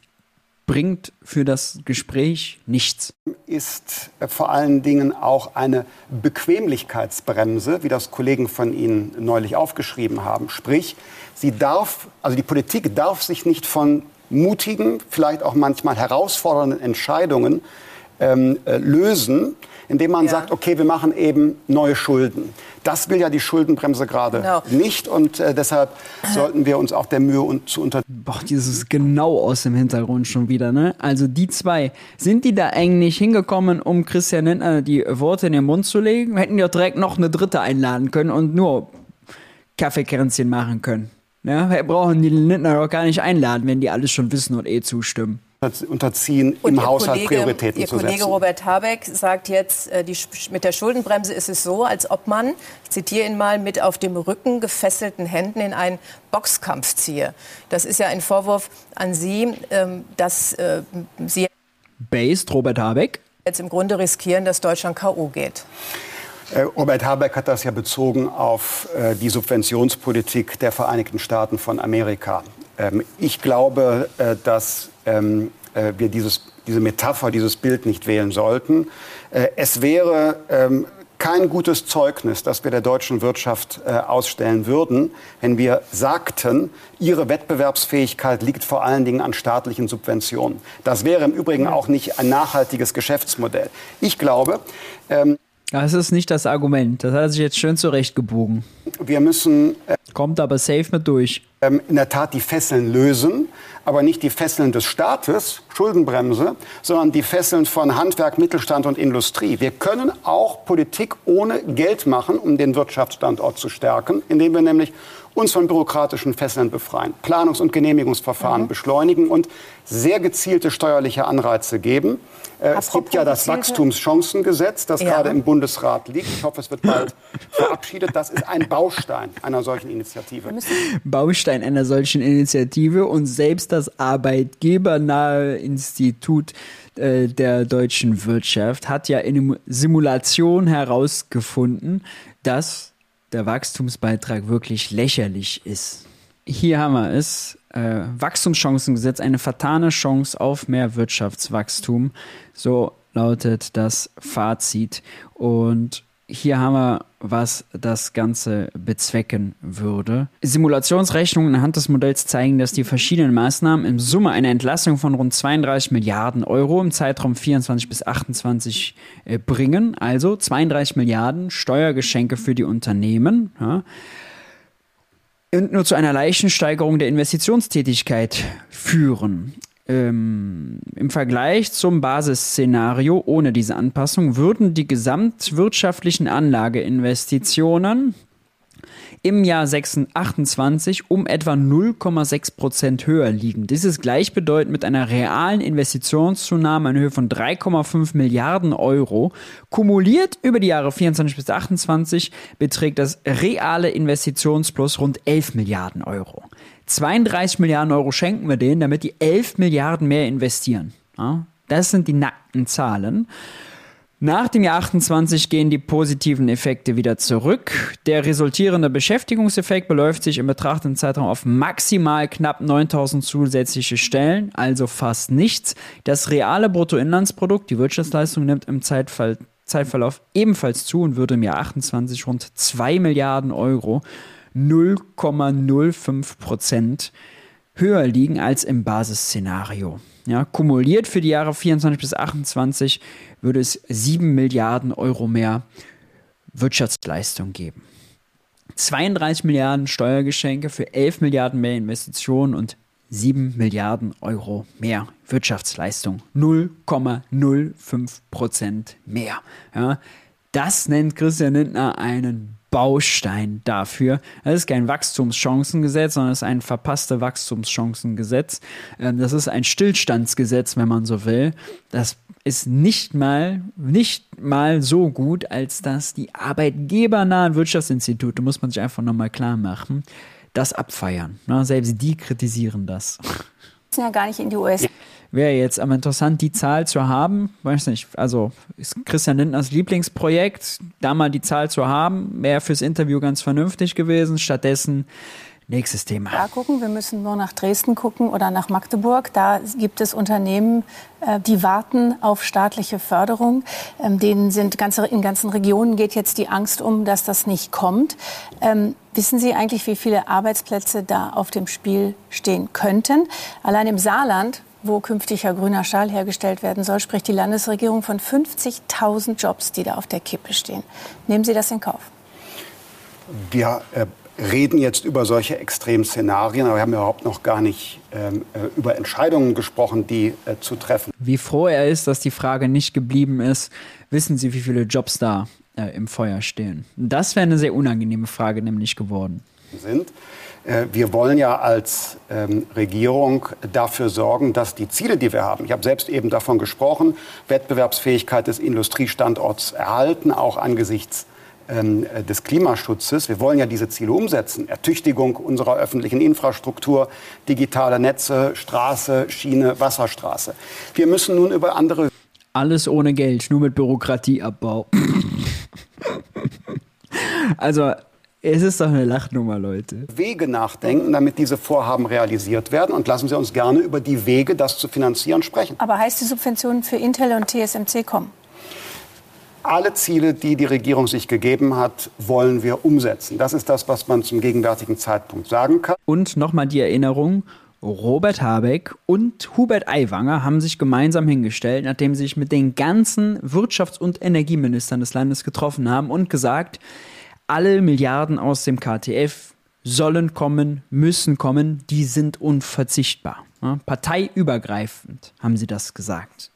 bringt für das Gespräch nichts. Ist äh, vor allen Dingen auch eine Bequemlichkeitsbremse, wie das Kollegen von Ihnen neulich aufgeschrieben haben. Sprich, sie darf, also die Politik darf sich nicht von mutigen, vielleicht auch manchmal herausfordernden Entscheidungen ähm, äh, lösen, indem man ja. sagt, okay, wir machen eben neue Schulden. Das will ja die Schuldenbremse gerade genau. nicht und äh, deshalb sollten wir uns auch der Mühe un zu unter. Boah, dieses genau aus dem Hintergrund schon wieder, ne? Also die zwei, sind die da eigentlich hingekommen, um Christian Lindner die Worte in den Mund zu legen? Hätten die auch direkt noch eine dritte einladen können und nur Kaffeekränzchen machen können. Ja, wir brauchen die Lindner doch gar nicht einladen, wenn die alles schon wissen und eh zustimmen unterziehen, und im Haushalt Kollege, Prioritäten Ihr zu Kollege setzen. Robert Habeck sagt jetzt, äh, die, mit der Schuldenbremse ist es so, als ob man, ich zitiere ihn mal, mit auf dem Rücken gefesselten Händen in einen Boxkampf ziehe. Das ist ja ein Vorwurf an Sie, ähm, dass äh, Sie Based Robert Habeck jetzt im Grunde riskieren, dass Deutschland K.O. geht. Äh, Robert Habeck hat das ja bezogen auf die Subventionspolitik der Vereinigten Staaten von Amerika. Ähm, ich glaube, dass ähm, äh, wir dieses, diese Metapher, dieses Bild nicht wählen sollten. Äh, es wäre ähm, kein gutes Zeugnis, das wir der deutschen Wirtschaft äh, ausstellen würden, wenn wir sagten, ihre Wettbewerbsfähigkeit liegt vor allen Dingen an staatlichen Subventionen. Das wäre im Übrigen auch nicht ein nachhaltiges Geschäftsmodell. Ich glaube. Ähm, das ist nicht das Argument. Das hat sich jetzt schön zurechtgebogen. Wir müssen. Äh, Kommt aber safe mit durch. Ähm, in der Tat die Fesseln lösen aber nicht die Fesseln des Staates, Schuldenbremse, sondern die Fesseln von Handwerk, Mittelstand und Industrie. Wir können auch Politik ohne Geld machen, um den Wirtschaftsstandort zu stärken, indem wir nämlich uns von bürokratischen Fesseln befreien, Planungs- und Genehmigungsverfahren mhm. beschleunigen und sehr gezielte steuerliche Anreize geben. Äh, es gibt ja das Wachstumschancengesetz, das ja. gerade im Bundesrat liegt. Ich hoffe, es wird bald verabschiedet. Das ist ein Baustein einer solchen Initiative. Baustein einer solchen Initiative und selbst das arbeitgebernahe Institut äh, der deutschen Wirtschaft hat ja in einer Simulation herausgefunden, dass der Wachstumsbeitrag wirklich lächerlich ist. Hier haben wir es. Äh, Wachstumschancengesetz, eine vertane Chance auf mehr Wirtschaftswachstum. So lautet das Fazit. Und hier haben wir, was das Ganze bezwecken würde. Simulationsrechnungen anhand des Modells zeigen, dass die verschiedenen Maßnahmen im Summe eine Entlassung von rund 32 Milliarden Euro im Zeitraum 24 bis 28 äh, bringen. Also 32 Milliarden Steuergeschenke für die Unternehmen. Ja und nur zu einer leichten Steigerung der Investitionstätigkeit führen. Ähm, Im Vergleich zum Basisszenario ohne diese Anpassung würden die gesamtwirtschaftlichen Anlageinvestitionen im Jahr 28 um etwa 0,6 Prozent höher liegen. Dies ist gleichbedeutend mit einer realen Investitionszunahme in Höhe von 3,5 Milliarden Euro. Kumuliert über die Jahre 24 bis 28 beträgt das reale Investitionsplus rund 11 Milliarden Euro. 32 Milliarden Euro schenken wir denen, damit die 11 Milliarden mehr investieren. Ja, das sind die nackten Zahlen. Nach dem Jahr 28 gehen die positiven Effekte wieder zurück. Der resultierende Beschäftigungseffekt beläuft sich im betrachteten Zeitraum auf maximal knapp 9000 zusätzliche Stellen, also fast nichts. Das reale Bruttoinlandsprodukt, die Wirtschaftsleistung, nimmt im Zeitfall, Zeitverlauf ebenfalls zu und würde im Jahr 28 rund 2 Milliarden Euro 0,05 Prozent höher liegen als im Basisszenario. Ja, kumuliert für die Jahre 24 bis 28 würde es 7 Milliarden Euro mehr Wirtschaftsleistung geben. 32 Milliarden Steuergeschenke für 11 Milliarden mehr Investitionen und 7 Milliarden Euro mehr Wirtschaftsleistung. 0,05 Prozent mehr. Ja, das nennt Christian Lindner einen Baustein dafür. Das ist kein Wachstumschancengesetz, sondern es ist ein verpasste Wachstumschancengesetz. Ähm, das ist ein Stillstandsgesetz, wenn man so will. Das ist nicht mal, nicht mal so gut, als dass die arbeitgebernahen Wirtschaftsinstitute, muss man sich einfach nochmal klar machen, das abfeiern. Selbst die kritisieren das. Ja, gar nicht in die USA. Wäre jetzt aber interessant, die Zahl zu haben. Weiß nicht, also ist Christian Lindners Lieblingsprojekt, da mal die Zahl zu haben, wäre fürs Interview ganz vernünftig gewesen. Stattdessen Nächstes Thema. Da gucken, wir müssen nur nach Dresden gucken oder nach Magdeburg. Da gibt es Unternehmen, äh, die warten auf staatliche Förderung. Ähm, denen sind ganze, in ganzen Regionen geht jetzt die Angst um, dass das nicht kommt. Ähm, wissen Sie eigentlich, wie viele Arbeitsplätze da auf dem Spiel stehen könnten? Allein im Saarland wo künftig ja grüner Stahl hergestellt werden soll, spricht die Landesregierung von 50.000 Jobs, die da auf der Kippe stehen. Nehmen Sie das in Kauf? Wir äh, reden jetzt über solche Extremszenarien, aber wir haben überhaupt noch gar nicht ähm, äh, über Entscheidungen gesprochen, die äh, zu treffen. Wie froh er ist, dass die Frage nicht geblieben ist, wissen Sie, wie viele Jobs da äh, im Feuer stehen? Das wäre eine sehr unangenehme Frage nämlich geworden. Sind. Äh, wir wollen ja als ähm, Regierung dafür sorgen, dass die Ziele, die wir haben, ich habe selbst eben davon gesprochen, Wettbewerbsfähigkeit des Industriestandorts erhalten, auch angesichts ähm, des Klimaschutzes. Wir wollen ja diese Ziele umsetzen. Ertüchtigung unserer öffentlichen Infrastruktur, digitale Netze, Straße, Schiene, Wasserstraße. Wir müssen nun über andere. Alles ohne Geld, nur mit Bürokratieabbau. also, es ist doch eine Lachnummer, Leute. Wege nachdenken, damit diese Vorhaben realisiert werden. Und lassen Sie uns gerne über die Wege, das zu finanzieren, sprechen. Aber heißt die Subventionen für Intel und TSMC kommen? alle Ziele, die die Regierung sich gegeben hat, wollen wir umsetzen. Das ist das, was man zum gegenwärtigen Zeitpunkt sagen kann. Und nochmal die Erinnerung, Robert Habeck und Hubert Aiwanger haben sich gemeinsam hingestellt, nachdem sie sich mit den ganzen Wirtschafts- und Energieministern des Landes getroffen haben und gesagt, alle Milliarden aus dem KTF sollen kommen, müssen kommen, die sind unverzichtbar. parteiübergreifend haben sie das gesagt.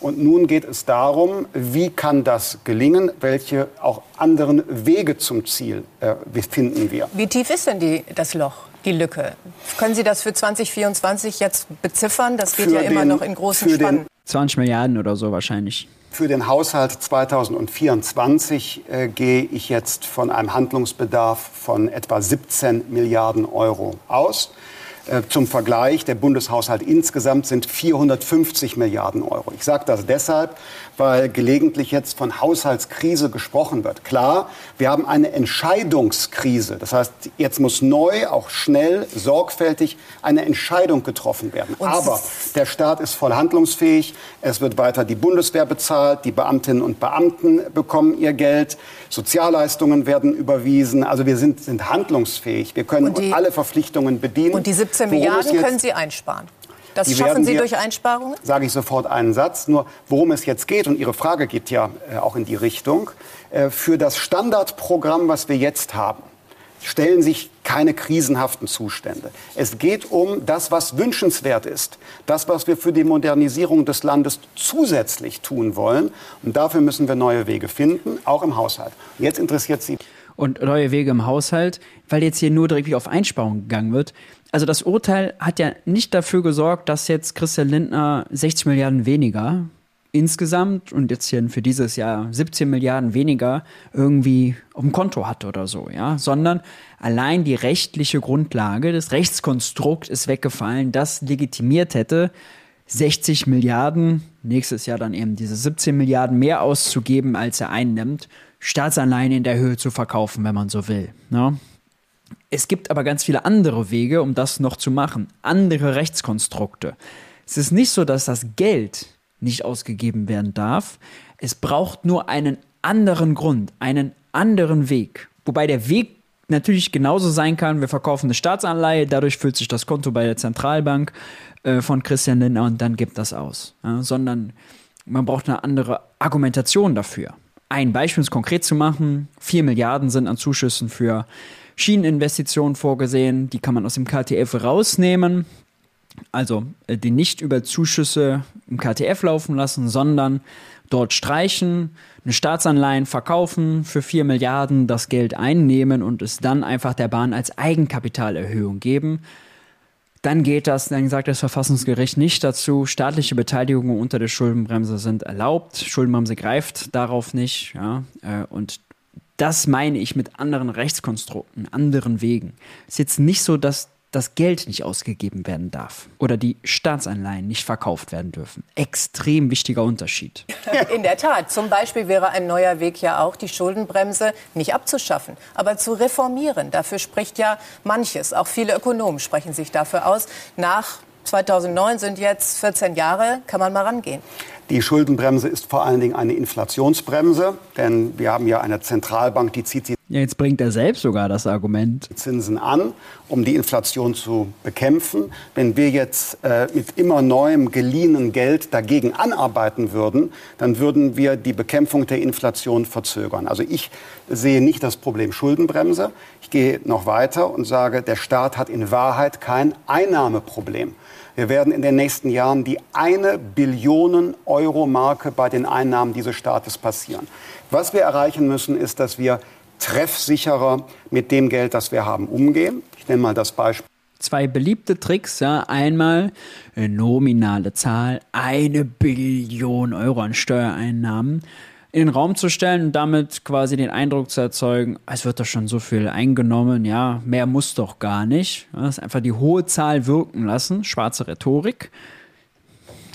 Und nun geht es darum, wie kann das gelingen? Welche auch anderen Wege zum Ziel äh, finden wir? Wie tief ist denn die, das Loch? die Lücke. Können Sie das für 2024 jetzt beziffern? Das geht für ja immer den, noch in großen Spannen. 20 Milliarden oder so wahrscheinlich. Für den Haushalt 2024 äh, gehe ich jetzt von einem Handlungsbedarf von etwa 17 Milliarden Euro aus. Äh, zum Vergleich, der Bundeshaushalt insgesamt sind 450 Milliarden Euro. Ich sage das deshalb, weil gelegentlich jetzt von Haushaltskrise gesprochen wird. Klar, wir haben eine Entscheidungskrise. Das heißt, jetzt muss neu, auch schnell, sorgfältig eine Entscheidung getroffen werden. Und Aber der Staat ist voll handlungsfähig. Es wird weiter die Bundeswehr bezahlt. Die Beamtinnen und Beamten bekommen ihr Geld. Sozialleistungen werden überwiesen. Also wir sind, sind handlungsfähig. Wir können die, alle Verpflichtungen bedienen. Und die 17 Milliarden können Sie einsparen? Das die schaffen Sie durch Einsparungen? Sage ich sofort einen Satz. Nur worum es jetzt geht, und Ihre Frage geht ja äh, auch in die Richtung, äh, für das Standardprogramm, was wir jetzt haben, stellen sich keine krisenhaften Zustände. Es geht um das, was wünschenswert ist, das, was wir für die Modernisierung des Landes zusätzlich tun wollen. Und dafür müssen wir neue Wege finden, auch im Haushalt. Und jetzt interessiert Sie. Und neue Wege im Haushalt, weil jetzt hier nur direkt auf Einsparungen gegangen wird also das Urteil hat ja nicht dafür gesorgt, dass jetzt Christian Lindner 60 Milliarden weniger insgesamt und jetzt hier für dieses Jahr 17 Milliarden weniger irgendwie auf dem Konto hat oder so, ja, sondern allein die rechtliche Grundlage, das Rechtskonstrukt ist weggefallen, das legitimiert hätte, 60 Milliarden, nächstes Jahr dann eben diese 17 Milliarden mehr auszugeben, als er einnimmt, Staatsanleihen in der Höhe zu verkaufen, wenn man so will. Ne? Es gibt aber ganz viele andere Wege, um das noch zu machen. Andere Rechtskonstrukte. Es ist nicht so, dass das Geld nicht ausgegeben werden darf. Es braucht nur einen anderen Grund, einen anderen Weg. Wobei der Weg natürlich genauso sein kann, wir verkaufen eine Staatsanleihe, dadurch füllt sich das Konto bei der Zentralbank äh, von Christian Lindner und dann gibt das aus. Ja, sondern man braucht eine andere Argumentation dafür. Ein Beispiel, um es konkret zu machen, 4 Milliarden sind an Zuschüssen für Schieneninvestitionen vorgesehen, die kann man aus dem KTF rausnehmen. Also äh, die nicht über Zuschüsse im KTF laufen lassen, sondern dort streichen, eine Staatsanleihen verkaufen für 4 Milliarden, das Geld einnehmen und es dann einfach der Bahn als Eigenkapitalerhöhung geben. Dann geht das, dann sagt das Verfassungsgericht nicht dazu. Staatliche Beteiligungen unter der Schuldenbremse sind erlaubt. Schuldenbremse greift darauf nicht. Ja, äh, und das meine ich mit anderen Rechtskonstrukten, anderen Wegen. Es ist jetzt nicht so, dass das Geld nicht ausgegeben werden darf oder die Staatsanleihen nicht verkauft werden dürfen. Extrem wichtiger Unterschied. In der Tat. Zum Beispiel wäre ein neuer Weg ja auch, die Schuldenbremse nicht abzuschaffen, aber zu reformieren. Dafür spricht ja manches. Auch viele Ökonomen sprechen sich dafür aus. Nach 2009 sind jetzt 14 Jahre, kann man mal rangehen. Die Schuldenbremse ist vor allen Dingen eine Inflationsbremse, denn wir haben ja eine Zentralbank, die zieht sie ja, jetzt bringt er selbst sogar das Argument. Zinsen an, um die Inflation zu bekämpfen. Wenn wir jetzt äh, mit immer neuem geliehenen Geld dagegen anarbeiten würden, dann würden wir die Bekämpfung der Inflation verzögern. Also ich sehe nicht das Problem Schuldenbremse. Ich gehe noch weiter und sage, der Staat hat in Wahrheit kein Einnahmeproblem. Wir werden in den nächsten Jahren die eine Billionen Euro Marke bei den Einnahmen dieses Staates passieren. Was wir erreichen müssen, ist, dass wir treffsicherer mit dem Geld, das wir haben, umgehen. Ich nenne mal das Beispiel. Zwei beliebte Tricks, ja. Einmal eine nominale Zahl, eine Billion Euro an Steuereinnahmen in den Raum zu stellen und damit quasi den Eindruck zu erzeugen, es wird doch schon so viel eingenommen, ja, mehr muss doch gar nicht. Das ist einfach die hohe Zahl wirken lassen, schwarze Rhetorik.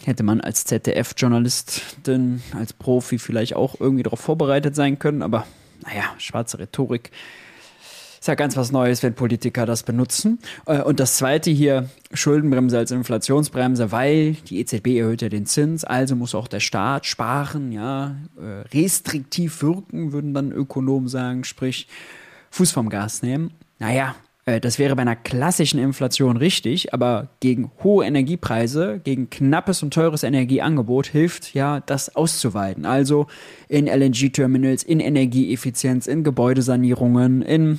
Hätte man als ZDF-Journalistin, als Profi vielleicht auch irgendwie darauf vorbereitet sein können, aber naja, schwarze Rhetorik ist ja ganz was Neues, wenn Politiker das benutzen. Äh, und das zweite hier, Schuldenbremse als Inflationsbremse, weil die EZB erhöht ja den Zins, also muss auch der Staat sparen, ja, äh, restriktiv wirken, würden dann Ökonomen sagen, sprich Fuß vom Gas nehmen. Naja, äh, das wäre bei einer klassischen Inflation richtig, aber gegen hohe Energiepreise, gegen knappes und teures Energieangebot hilft ja, das auszuweiten. Also in LNG-Terminals, in Energieeffizienz, in Gebäudesanierungen, in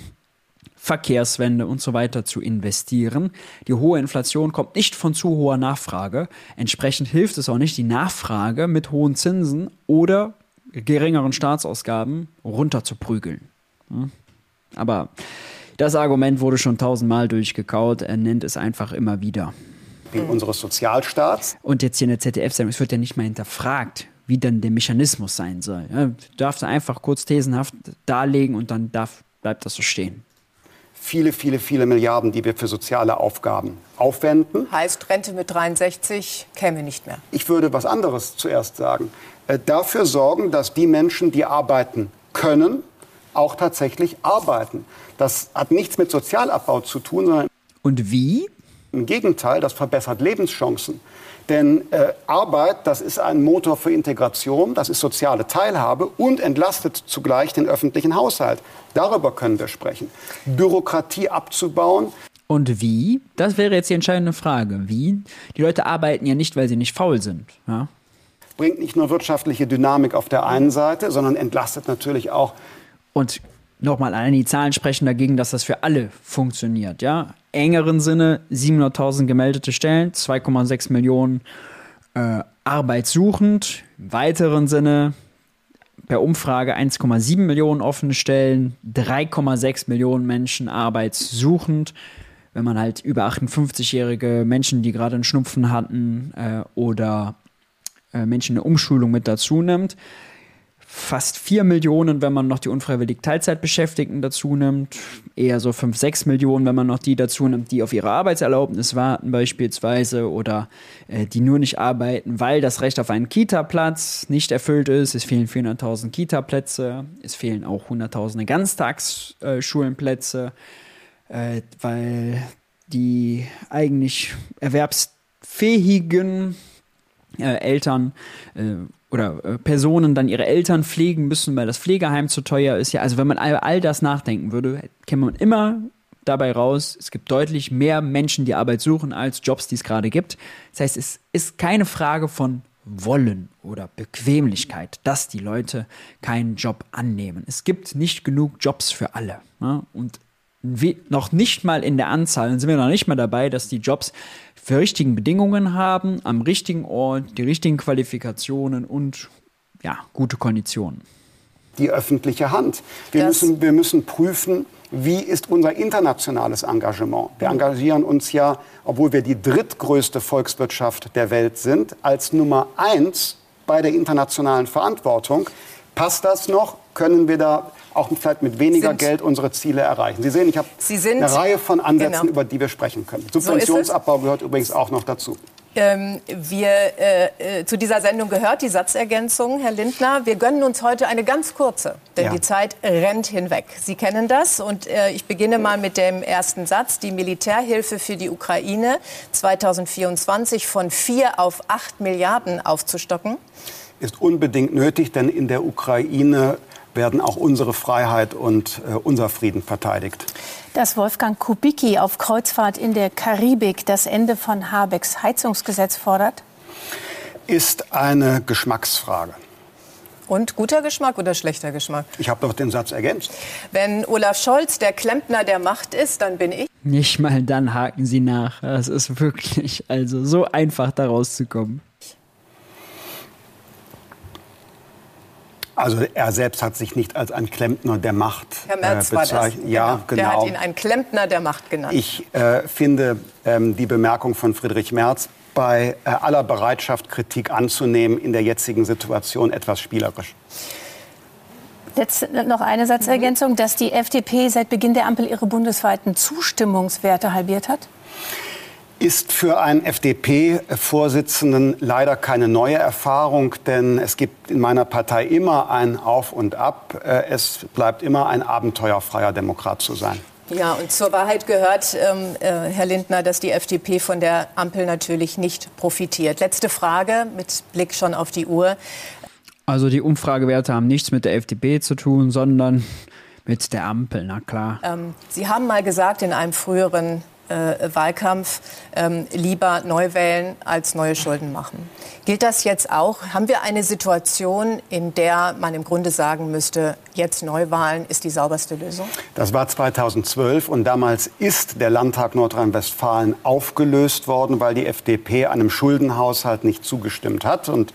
Verkehrswende und so weiter zu investieren. Die hohe Inflation kommt nicht von zu hoher Nachfrage. Entsprechend hilft es auch nicht, die Nachfrage mit hohen Zinsen oder geringeren Staatsausgaben runterzuprügeln. Hm? Aber das Argument wurde schon tausendmal durchgekaut. Er nennt es einfach immer wieder. Unseres Sozialstaats. Und jetzt hier in der ZDF-Sendung, es wird ja nicht mal hinterfragt, wie dann der Mechanismus sein soll. Ja, du darfst einfach kurz thesenhaft darlegen und dann darf, bleibt das so stehen. Viele, viele, viele Milliarden, die wir für soziale Aufgaben aufwenden. Heißt, Rente mit 63 käme nicht mehr. Ich würde was anderes zuerst sagen. Äh, dafür sorgen, dass die Menschen, die arbeiten können, auch tatsächlich arbeiten. Das hat nichts mit Sozialabbau zu tun, sondern und wie? Im Gegenteil, das verbessert Lebenschancen. Denn äh, Arbeit, das ist ein Motor für Integration, das ist soziale Teilhabe und entlastet zugleich den öffentlichen Haushalt. Darüber können wir sprechen. Bürokratie abzubauen. Und wie? Das wäre jetzt die entscheidende Frage. Wie? Die Leute arbeiten ja nicht, weil sie nicht faul sind. Ja? Bringt nicht nur wirtschaftliche Dynamik auf der einen Seite, sondern entlastet natürlich auch und nochmal, allein die Zahlen sprechen dagegen, dass das für alle funktioniert. Ja? Engeren Sinne 700.000 gemeldete Stellen, 2,6 Millionen äh, arbeitssuchend. Im weiteren Sinne per Umfrage 1,7 Millionen offene Stellen, 3,6 Millionen Menschen arbeitssuchend. Wenn man halt über 58-jährige Menschen, die gerade einen Schnupfen hatten äh, oder äh, Menschen eine Umschulung mit dazu nimmt, fast 4 Millionen, wenn man noch die unfreiwillig Teilzeitbeschäftigten dazu nimmt. Eher so 5, 6 Millionen, wenn man noch die dazu nimmt, die auf ihre Arbeitserlaubnis warten beispielsweise oder äh, die nur nicht arbeiten, weil das Recht auf einen Kita-Platz nicht erfüllt ist. Es fehlen 400.000 Kita-Plätze, es fehlen auch Hunderttausende Ganztagsschulenplätze, äh, weil die eigentlich erwerbsfähigen äh, Eltern äh, oder äh, Personen dann ihre Eltern pflegen müssen, weil das Pflegeheim zu teuer ist. Ja, also wenn man all, all das nachdenken würde, käme man immer dabei raus, es gibt deutlich mehr Menschen, die Arbeit suchen, als Jobs, die es gerade gibt. Das heißt, es ist keine Frage von Wollen oder Bequemlichkeit, dass die Leute keinen Job annehmen. Es gibt nicht genug Jobs für alle. Ne? Und noch nicht mal in der Anzahl, dann sind wir noch nicht mal dabei, dass die Jobs für richtigen Bedingungen haben, am richtigen Ort, die richtigen Qualifikationen und ja, gute Konditionen. Die öffentliche Hand. Wir, müssen, wir müssen prüfen, wie ist unser internationales Engagement. Wir engagieren uns ja, obwohl wir die drittgrößte Volkswirtschaft der Welt sind, als Nummer eins bei der internationalen Verantwortung. Passt das noch? Können wir da auch vielleicht mit weniger Sind- Geld unsere Ziele erreichen. Sie sehen, ich habe eine Reihe von Ansätzen, Genau. über die wir sprechen können. Subventionsabbau gehört übrigens auch noch dazu. Ähm, wir, äh, äh, zu dieser Sendung gehört die Satzergänzung, Herr Lindner. Wir gönnen uns heute eine ganz kurze, denn Ja. die Zeit rennt hinweg. Sie kennen das und äh, ich beginne mal mit dem ersten Satz. Die Militärhilfe für die Ukraine 2024 von 4 auf 8 Milliarden aufzustocken. Ist unbedingt nötig, denn in der Ukraine werden auch unsere Freiheit und äh, unser Frieden verteidigt. Dass Wolfgang Kubicki auf Kreuzfahrt in der Karibik das Ende von Habecks Heizungsgesetz fordert? Ist eine Geschmacksfrage. Und guter Geschmack oder schlechter Geschmack? Ich habe doch den Satz ergänzt. Wenn Olaf Scholz der Klempner der Macht ist, dann bin ich. Nicht mal dann haken sie nach. Das ist wirklich, also so einfach da rauszukommen. Also er selbst hat sich nicht als ein Klempner der Macht Herr Merz äh, war das. bezeichnet. Ja, genau. Der hat ihn einen Klempner der Macht genannt. Ich äh, finde ähm, die Bemerkung von Friedrich Merz bei äh, aller Bereitschaft, Kritik anzunehmen, in der jetzigen Situation etwas spielerisch. Jetzt noch eine Satzergänzung, dass die FDP seit Beginn der Ampel ihre bundesweiten Zustimmungswerte halbiert hat? Ist für einen FDP-Vorsitzenden leider keine neue Erfahrung, denn es gibt in meiner Partei immer ein Auf und Ab. Äh, Es bleibt immer ein abenteuerfreier Demokrat zu sein. Ja, und zur Wahrheit gehört, ähm, äh, Herr Lindner, dass die FDP von der Ampel natürlich nicht profitiert. Letzte Frage mit Blick schon auf die Uhr. Also die Umfragewerte haben nichts mit der FDP zu tun, sondern mit der Ampel, na klar. Ähm, Sie haben mal gesagt in einem früheren äh, Wahlkampf, ähm, lieber neu wählen als neue Schulden machen. Gilt das jetzt auch? Haben wir eine Situation, in der man im Grunde sagen müsste, jetzt Neuwahlen ist die sauberste Lösung? Das war 2012 und damals ist der Landtag Nordrhein-Westfalen aufgelöst worden, weil die FDP einem Schuldenhaushalt nicht zugestimmt hat. Und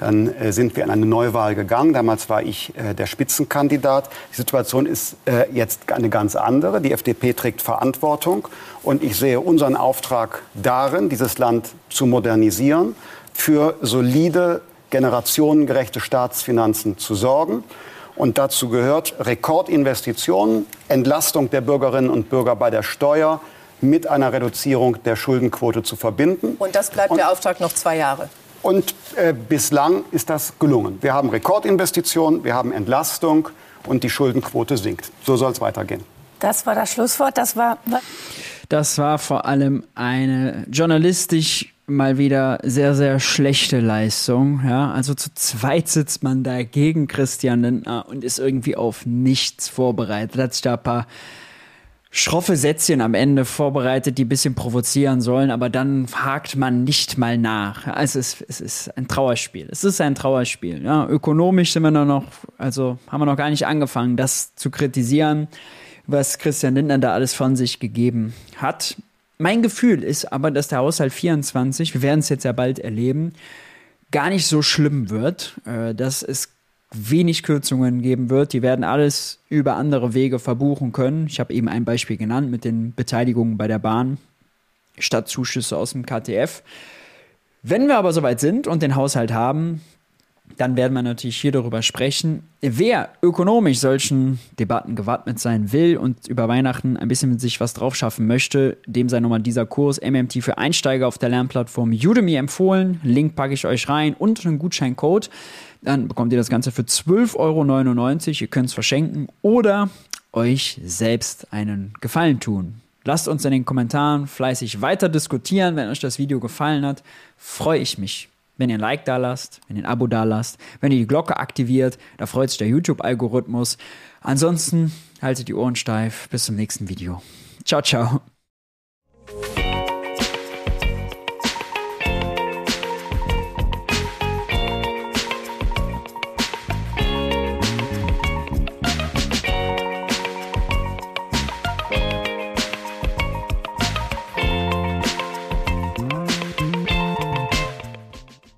dann äh, sind wir in eine Neuwahl gegangen. Damals war ich äh, der Spitzenkandidat. Die Situation ist äh, jetzt eine ganz andere. Die FDP trägt Verantwortung. Und ich sehe unseren Auftrag darin, dieses Land zu modernisieren, für solide, generationengerechte Staatsfinanzen zu sorgen. Und dazu gehört Rekordinvestitionen, Entlastung der Bürgerinnen und Bürger bei der Steuer mit einer Reduzierung der Schuldenquote zu verbinden. Und das bleibt Und- der Auftrag noch zwei Jahre. Und äh, bislang ist das gelungen. Wir haben Rekordinvestitionen, wir haben Entlastung und die Schuldenquote sinkt. So soll es weitergehen. Das war das Schlusswort. Das war Das war vor allem eine journalistisch mal wieder sehr, sehr schlechte Leistung. Ja, also zu zweit sitzt man da gegen Christian Lindner und ist irgendwie auf nichts vorbereitet. Hat sich da ein paar schroffe Sätzchen am Ende vorbereitet, die ein bisschen provozieren sollen, aber dann hakt man nicht mal nach. Also es, es ist ein Trauerspiel. Es ist ein Trauerspiel. Ja, ökonomisch sind wir noch, also haben wir noch gar nicht angefangen, das zu kritisieren, was Christian Lindner da alles von sich gegeben hat. Mein Gefühl ist aber, dass der Haushalt 24, wir werden es jetzt ja bald erleben, gar nicht so schlimm wird, äh, dass es wenig Kürzungen geben wird. Die werden alles über andere Wege verbuchen können. Ich habe eben ein Beispiel genannt mit den Beteiligungen bei der Bahn statt Zuschüsse aus dem KTF. Wenn wir aber soweit sind und den Haushalt haben, dann werden wir natürlich hier darüber sprechen. Wer ökonomisch solchen Debatten gewappnet sein will und über Weihnachten ein bisschen mit sich was drauf schaffen möchte, dem sei nochmal dieser Kurs MMT für Einsteiger auf der Lernplattform Udemy empfohlen. Link packe ich euch rein und einen Gutscheincode. Dann bekommt ihr das Ganze für 12,99 Euro. Ihr könnt es verschenken oder euch selbst einen Gefallen tun. Lasst uns in den Kommentaren fleißig weiter diskutieren. Wenn euch das Video gefallen hat, freue ich mich wenn ihr ein Like da lasst, wenn ihr ein Abo da lasst, wenn ihr die Glocke aktiviert, da freut sich der YouTube-Algorithmus. Ansonsten haltet die Ohren steif. Bis zum nächsten Video. Ciao, ciao.